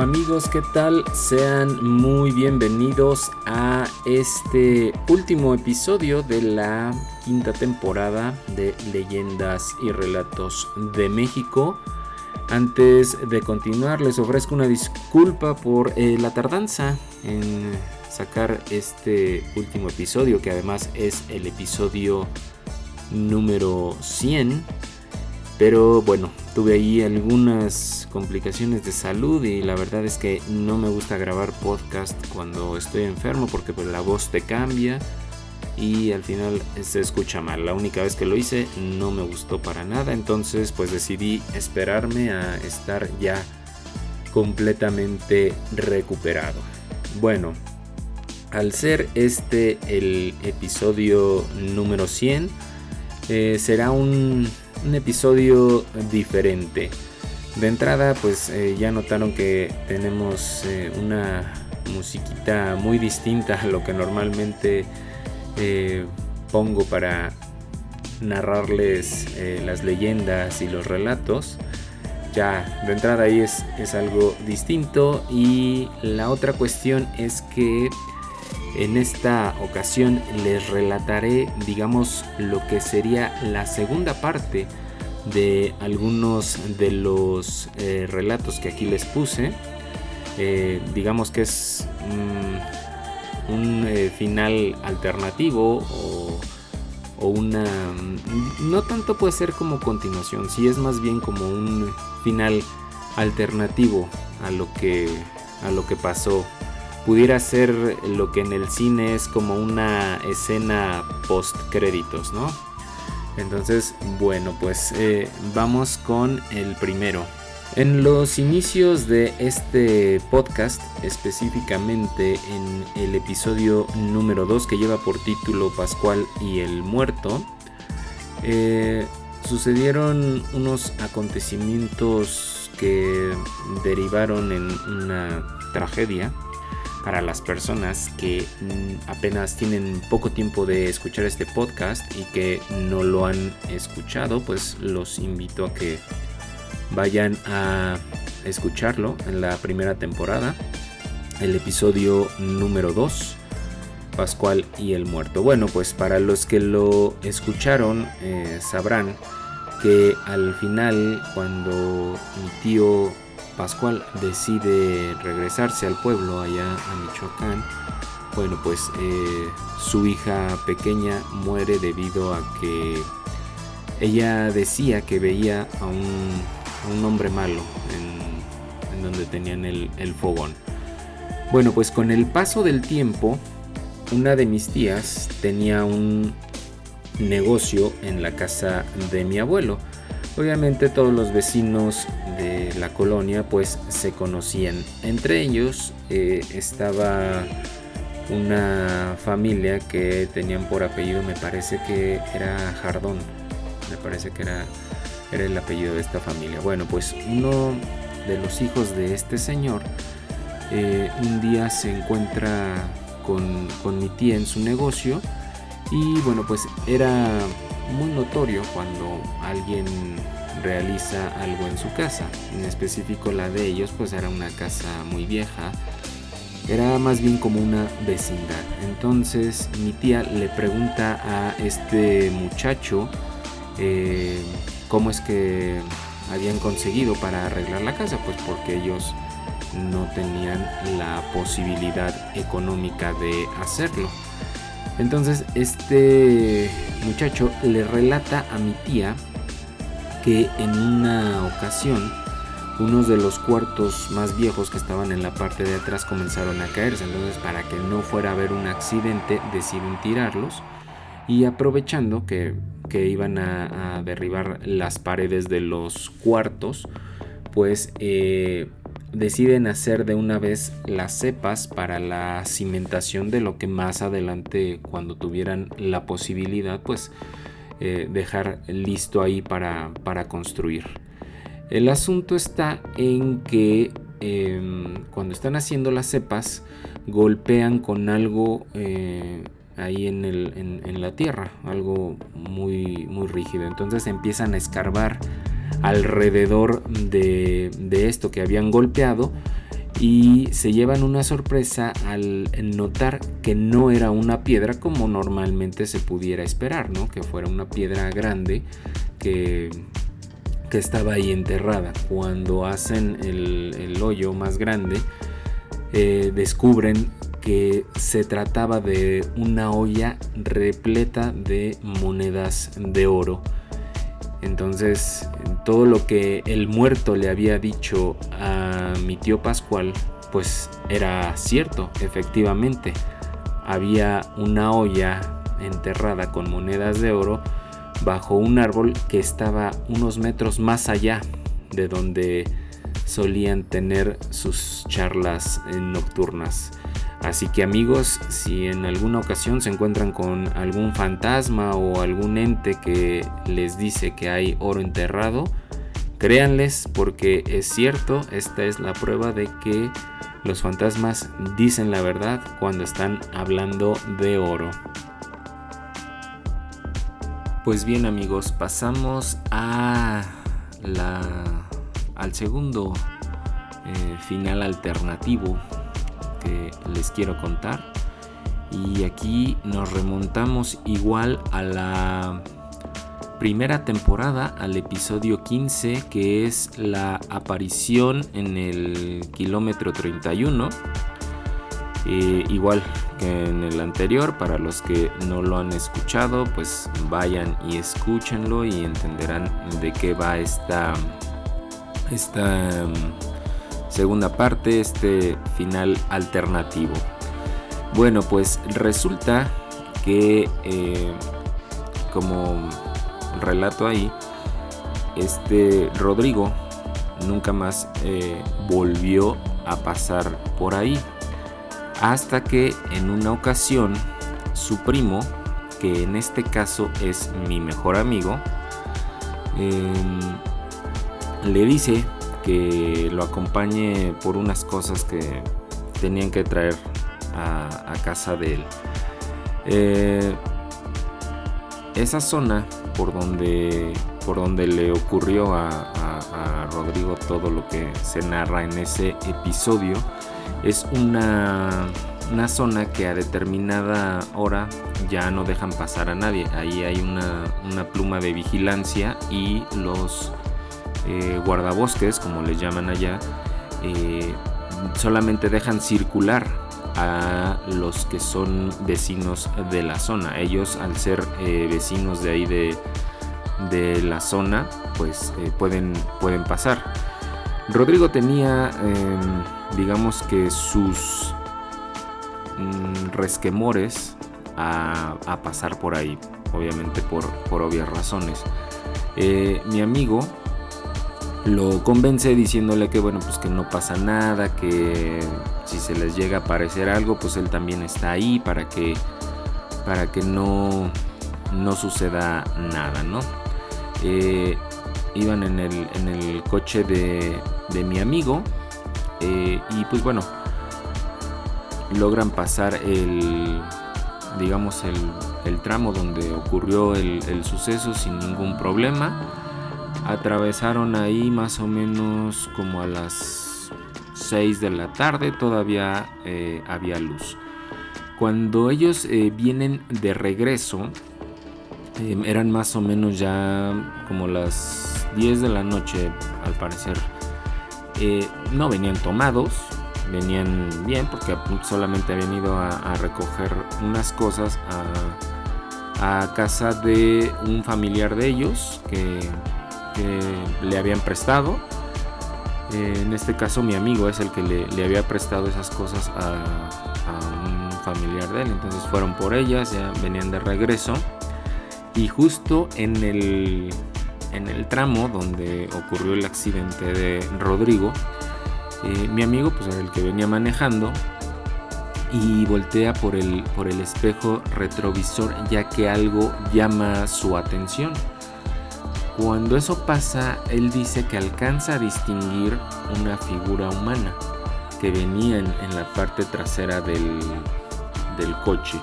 Amigos, ¿qué tal? Sean muy bienvenidos a este último episodio de la quinta temporada de Leyendas y Relatos de México. Antes de continuar, les ofrezco una disculpa por eh, la tardanza en sacar este último episodio, que además es el episodio número 100 pero bueno, tuve ahí algunas complicaciones de salud y la verdad es que no me gusta grabar podcast cuando estoy enfermo porque pues la voz te cambia y al final se escucha mal. La única vez que lo hice no me gustó para nada, entonces pues decidí esperarme a estar ya completamente recuperado. Bueno, al ser este el episodio número 100, eh, será un un episodio diferente. De entrada, pues eh, ya notaron que tenemos eh, una musiquita muy distinta a lo que normalmente eh, pongo para narrarles las leyendas y los relatos. Ya, de entrada ahí es, es algo distinto. Y la otra cuestión es que en esta ocasión les relataré, digamos, lo que sería la segunda parte de algunos de los eh, relatos que aquí les puse. Eh, digamos que es mm, un eh, final alternativo o, una... Mm, no tanto puede ser como continuación, si es más bien como un final alternativo a lo que, a lo que pasó pudiera ser lo que en el cine es como una escena post créditos, ¿no? Entonces, bueno, pues eh, vamos con el primero. En los inicios de este podcast, específicamente en el episodio número 2 que lleva por título Pascual y el Muerto, eh, sucedieron unos acontecimientos que derivaron en una tragedia para las personas que mm, apenas tienen poco tiempo de escuchar este podcast y que no lo han escuchado, pues los invito a que vayan a escucharlo en la primera temporada, el episodio número 2, Pascual y el Muerto. Bueno, pues para los que lo escucharon eh, sabrán que al final cuando mi tío Pascual decide regresarse al pueblo allá a Michoacán, bueno pues eh, su hija pequeña muere debido a que ella decía que veía a un, hombre malo en, donde tenían el fogón. Bueno pues con el paso del tiempo, una de mis tías tenía un negocio en la casa de mi abuelo Obviamente todos los vecinos de la colonia pues se conocían. Entre ellos eh, estaba una familia que tenían por apellido, me parece que era Jardón. Me parece que era, era el apellido de esta familia. Bueno, pues uno de los hijos de este señor eh, un día se encuentra con, con mi tía en su negocio y bueno, pues era muy notorio cuando alguien realiza algo en su casa. En específico la de ellos pues era una casa muy vieja. Era más bien como una vecindad. Entonces mi tía le pregunta a este muchacho eh, cómo es que habían conseguido para arreglar la casa. Pues porque ellos no tenían la posibilidad económica de hacerlo. Entonces este muchacho le relata a mi tía que en una ocasión unos de los cuartos más viejos que estaban en la parte de atrás comenzaron a caerse. Entonces para que no fuera a haber un accidente deciden tirarlos y aprovechando que, iban a, derribar las paredes de los cuartos, pues eh, deciden hacer de una vez las cepas para la cimentación de lo que más adelante cuando tuvieran la posibilidad pues eh, dejar listo ahí para, construir. El asunto está en que em, cuando están haciendo las cepas golpean con algo eh, ahí en, en, la tierra, algo muy, muy rígido. Entonces empiezan a escarbar alrededor de, esto que habían golpeado y se llevan una sorpresa al notar que no era una piedra como normalmente se pudiera esperar, ¿no? Que fuera una piedra grande que, que estaba ahí enterrada. Cuando hacen el, hoyo más grande, eh, descubren que se trataba de una olla repleta de monedas de oro. Entonces, todo lo que el muerto le había dicho a mi tío Pascual, pues era cierto, efectivamente. Había una olla enterrada con monedas de oro bajo un árbol que estaba unos metros más allá de donde solían tener sus charlas nocturnas. Así que amigos, si en alguna ocasión se encuentran con algún fantasma o algún ente que les dice que hay oro enterrado, créanles porque es cierto, esta es la prueba de que los fantasmas dicen la verdad cuando están hablando de oro. Pues bien amigos, pasamos a la, al segundo eh, final alternativo que les quiero contar. Y aquí nos remontamos igual a la primera temporada, al episodio 15, que es la aparición en el kilómetro 31. Eh, igual que en el anterior, para los que no lo han escuchado, pues vayan y escúchenlo y entenderán de qué va esta, esta segunda parte, este final alternativo. Bueno, pues resulta que, eh, como relato ahí, este Rodrigo nunca más eh, volvió a pasar por ahí. Hasta que en una ocasión su primo, que en este caso es mi mejor amigo, em, le dice que lo acompañe por unas cosas que tenían que traer a, casa de él. Eh, esa zona por donde, por donde le ocurrió a, Rodrigo todo lo que se narra en ese episodio es una, una zona que a determinada hora ya no dejan pasar a nadie. Ahí hay una, una pluma de vigilancia y los eh, guardabosques, como les llaman allá, eh, solamente dejan circular a los que son vecinos de la zona. Ellos, al ser eh, vecinos de ahí de, de la zona, pues pueden, pueden pasar. Rodrigo tenía, em, digamos que sus mm, resquemores a, pasar por ahí, obviamente por, por obvias razones. mi amigo lo convence diciéndole que bueno pues que no pasa nada que si se les llega a aparecer algo pues él también está ahí para que para que no no suceda nada no eh, iban en el, en el coche de, de mi amigo eh, y pues bueno logran pasar el digamos el, el tramo donde ocurrió el, el suceso sin ningún problema Atravesaron ahí más o menos como a las 6 de la tarde, todavía eh, había luz. Cuando ellos eh, vienen de regreso, em, eran más o menos ya como las 10 de la noche, al parecer. Eh, no venían tomados, venían bien porque solamente habían ido a, recoger unas cosas a, a, casa de un familiar de ellos que que le habían prestado. Eh, en este caso mi amigo es el que le, había prestado esas cosas a, un familiar de él. Entonces fueron por ellas, ya venían de regreso. Y justo en el, en el tramo donde ocurrió el accidente de Rodrigo, eh, mi amigo pues era el que venía manejando y voltea por el, por el espejo retrovisor ya que algo llama su atención. Cuando eso pasa, él dice que alcanza a distinguir una figura humana que venía en, la parte trasera del, coche.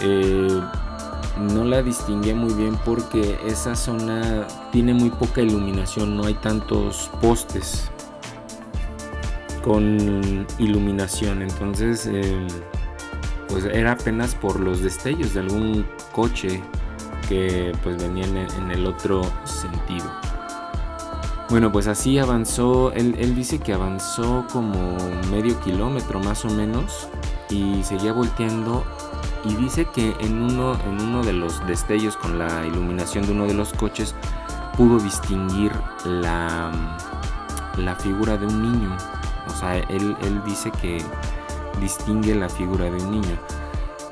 Eh, no la distinguía muy bien porque esa zona tiene muy poca iluminación, no hay tantos postes con iluminación. Entonces, em, pues era apenas por los destellos de algún coche que pues venía en el otro sentido. Bueno, pues así avanzó, él, él, dice que avanzó como medio kilómetro más o menos y seguía volteando y dice que en uno, en uno de los destellos con la iluminación de uno de los coches pudo distinguir la, la figura de un niño. O sea, él, él dice que distingue la figura de un niño.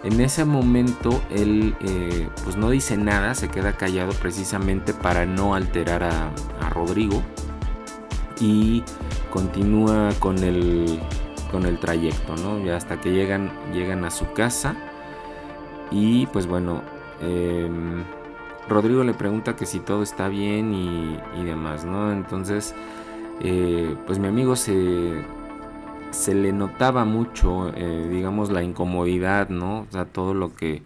En ese momento él eh, pues no dice nada, se queda callado precisamente para no alterar a, Rodrigo y continúa con el, con el trayecto, ¿no? Ya hasta que llegan, llegan a su casa y pues bueno, em, Rodrigo le pregunta que si todo está bien y, demás, ¿no? Entonces, eh, pues mi amigo se, se le notaba mucho, eh, digamos, la incomodidad, ¿no? O sea, todo lo que,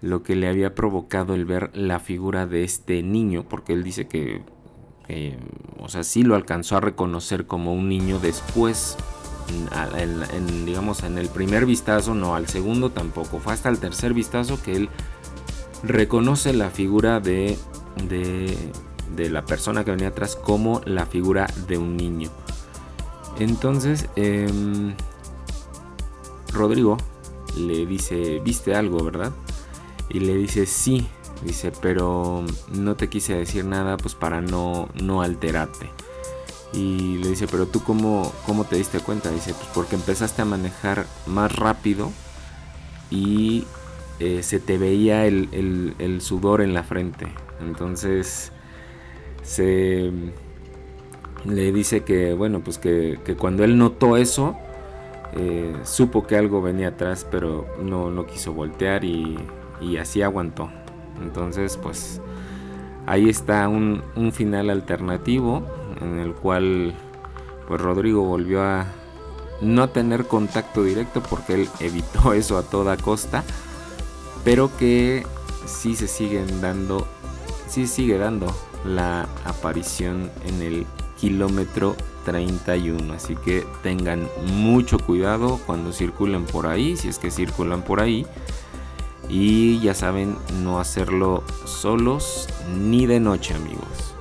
lo que le había provocado el ver la figura de este niño, porque él dice que, o sea, sí lo alcanzó a reconocer como un niño después, en, digamos, en el primer vistazo, no, al segundo tampoco, fue hasta el tercer vistazo que él reconoce la figura de, de, de la persona que venía atrás como la figura de un niño. Entonces, em, Rodrigo le dice, ¿viste algo, verdad? Y le dice, sí, dice, pero no te quise decir nada pues para no, no alterarte. Y le dice, pero tú cómo, cómo te diste cuenta? Dice, pues porque empezaste a manejar más rápido y eh, se te veía el, el sudor en la frente. Entonces, se le dice que, bueno, pues que, cuando él notó eso, eh, supo que algo venía atrás, pero no, no quiso voltear y, así aguantó. Entonces, pues ahí está un, final alternativo en el cual, pues Rodrigo volvió a no tener contacto directo porque él evitó eso a toda costa, pero que sí se siguen dando, sí sigue dando la aparición en el kilómetro 31. Así que tengan mucho cuidado cuando circulen por ahí, si es que circulan por ahí. Y ya saben, no hacerlo solos ni de noche amigos.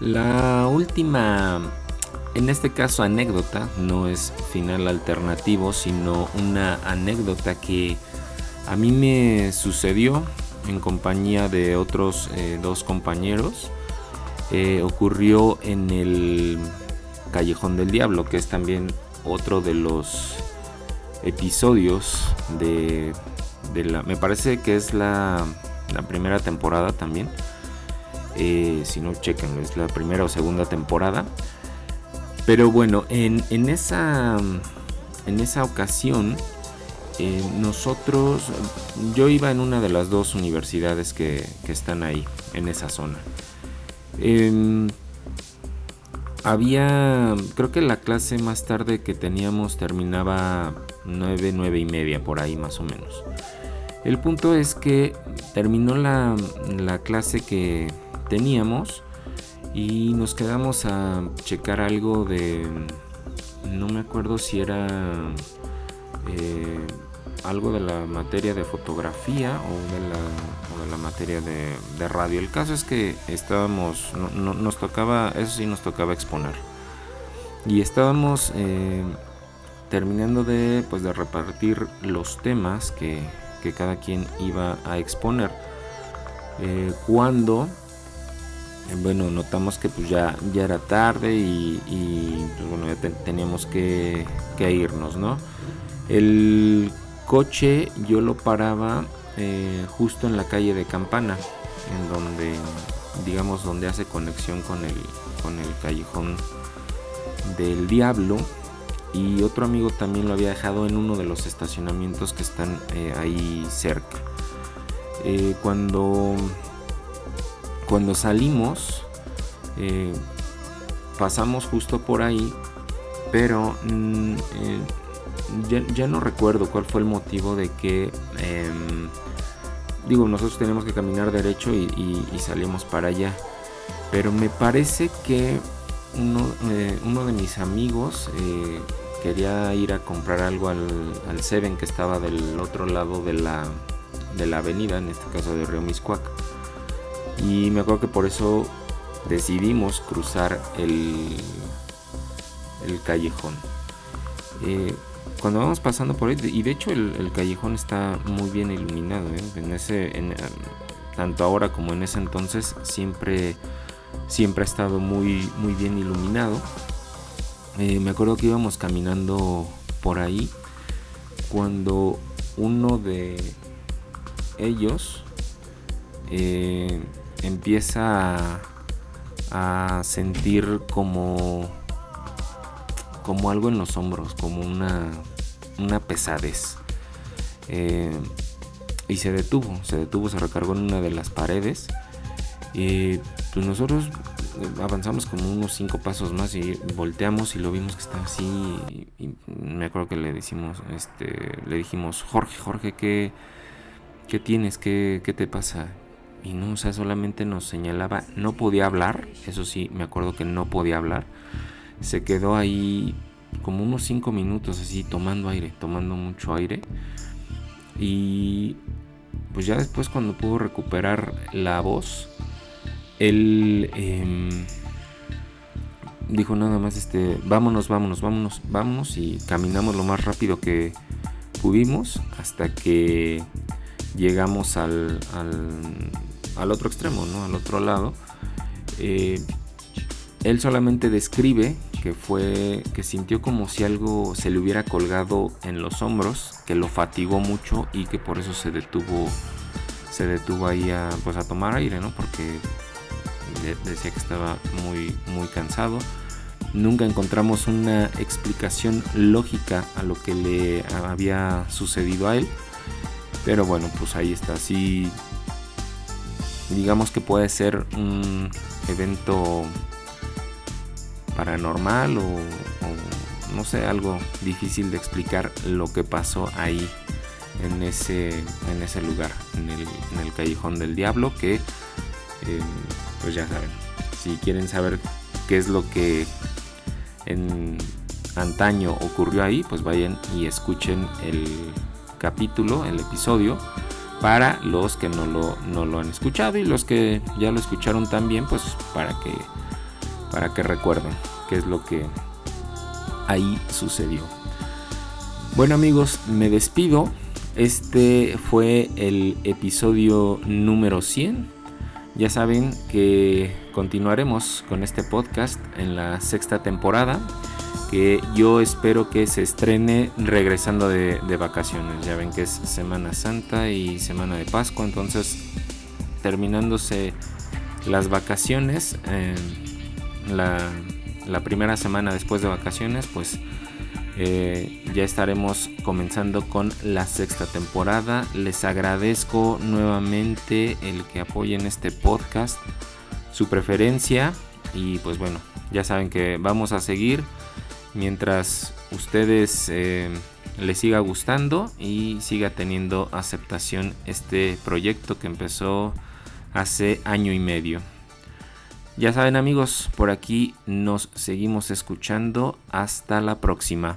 La última, en este caso anécdota, no es final alternativo, sino una anécdota que a mí me sucedió en compañía de otros eh, dos compañeros eh, ocurrió en el Callejón del Diablo, que es también otro de los episodios de, la... Me parece que es la, primera temporada también. Eh, si no, chequen, es la primera o segunda temporada. Pero bueno, en, esa, en esa ocasión, eh, nosotros, yo iba en una de las dos universidades que, que están ahí, en esa zona. Em, había, creo que la clase más tarde que teníamos terminaba 9, 9 y media, por ahí más o menos. El punto es que terminó la, la clase que teníamos y nos quedamos a checar algo de, no me acuerdo si era eh, algo de la materia de fotografía o de la, la materia de, radio. El caso es que estábamos, nos tocaba, eso sí nos tocaba exponer. Y estábamos eh, terminando de, pues, de repartir los temas que, cada quien iba a exponer. Eh, cuando, bueno, notamos que pues ya, ya era tarde y, pues, bueno, ya teníamos que, que irnos, ¿no? El coche yo lo paraba eh, justo en la calle de Campana, en donde, digamos, donde hace conexión con el, con el callejón del diablo. Y otro amigo también lo había dejado en uno de los estacionamientos que están eh, ahí cerca. Eh, cuando, cuando salimos, pasamos justo por ahí, pero mm, ya, no recuerdo cuál fue el motivo de que, em, digo, nosotros tenemos que caminar derecho y, salimos para allá. Pero me parece que uno, eh, de mis amigos eh, quería ir a comprar algo al, Seven que estaba del otro lado de la, de la avenida, en este caso de Río Miscuac. Y me acuerdo que por eso decidimos cruzar el, el callejón. Eh, cuando vamos pasando por ahí, y de hecho el, callejón está muy bien iluminado, ¿eh? en ese, tanto ahora como en ese entonces siempre, siempre ha estado muy, muy bien iluminado. Eh, me acuerdo que íbamos caminando por ahí cuando uno de ellos empieza a, sentir como como algo en los hombros, como una, una pesadez. Eh, y se detuvo, se detuvo, se recargó en una de las paredes. Y pues nosotros eh, avanzamos como unos cinco pasos más y volteamos y lo vimos que estaba así. Y, me acuerdo que le decimos, este, le dijimos, Jorge, Jorge, ¿qué, qué tienes? ¿Qué, ¿Qué te pasa? Y no, o sea, solamente nos señalaba, no podía hablar, eso sí, me acuerdo que no podía hablar. Se quedó ahí como unos 5 minutos así tomando aire, tomando mucho aire. Y pues ya después cuando pudo recuperar la voz, él em, dijo nada más, este, vámonos, vámonos, vámonos, vámonos y caminamos lo más rápido que pudimos hasta que llegamos al, al, otro extremo, ¿no? Al otro lado. Eh, él solamente describe que fue que sintió como si algo se le hubiera colgado en los hombros, que lo fatigó mucho y que por eso se detuvo se detuvo ahí a pues a tomar aire, ¿no? Porque decía que estaba muy muy cansado. Nunca encontramos una explicación lógica a lo que le había sucedido a él. Pero bueno, pues ahí está. Sí, digamos que puede ser un evento paranormal o, no sé, algo difícil de explicar lo que pasó ahí en ese, en ese lugar, en el, callejón del diablo, que eh, pues ya saben, si quieren saber qué es lo que en antaño ocurrió ahí, pues vayan y escuchen el capítulo, el episodio, para los que no lo, no lo han escuchado y los que ya lo escucharon también, pues para que para que recuerden qué es lo que ahí sucedió. Bueno amigos, me despido. Este fue el episodio número 100. Ya saben que continuaremos con este podcast en la sexta temporada que yo espero que se estrene regresando de, vacaciones. Ya ven que es Semana Santa y Semana de Pascua, entonces terminándose las vacaciones, eh, la, primera semana después de vacaciones, pues eh, ya estaremos comenzando con la sexta temporada. Les agradezco nuevamente el que apoyen este podcast, su preferencia y pues bueno, ya saben que vamos a seguir mientras ustedes eh, les siga gustando y siga teniendo aceptación este proyecto que empezó hace año y medio. Ya saben amigos, por aquí nos seguimos escuchando. Hasta la próxima.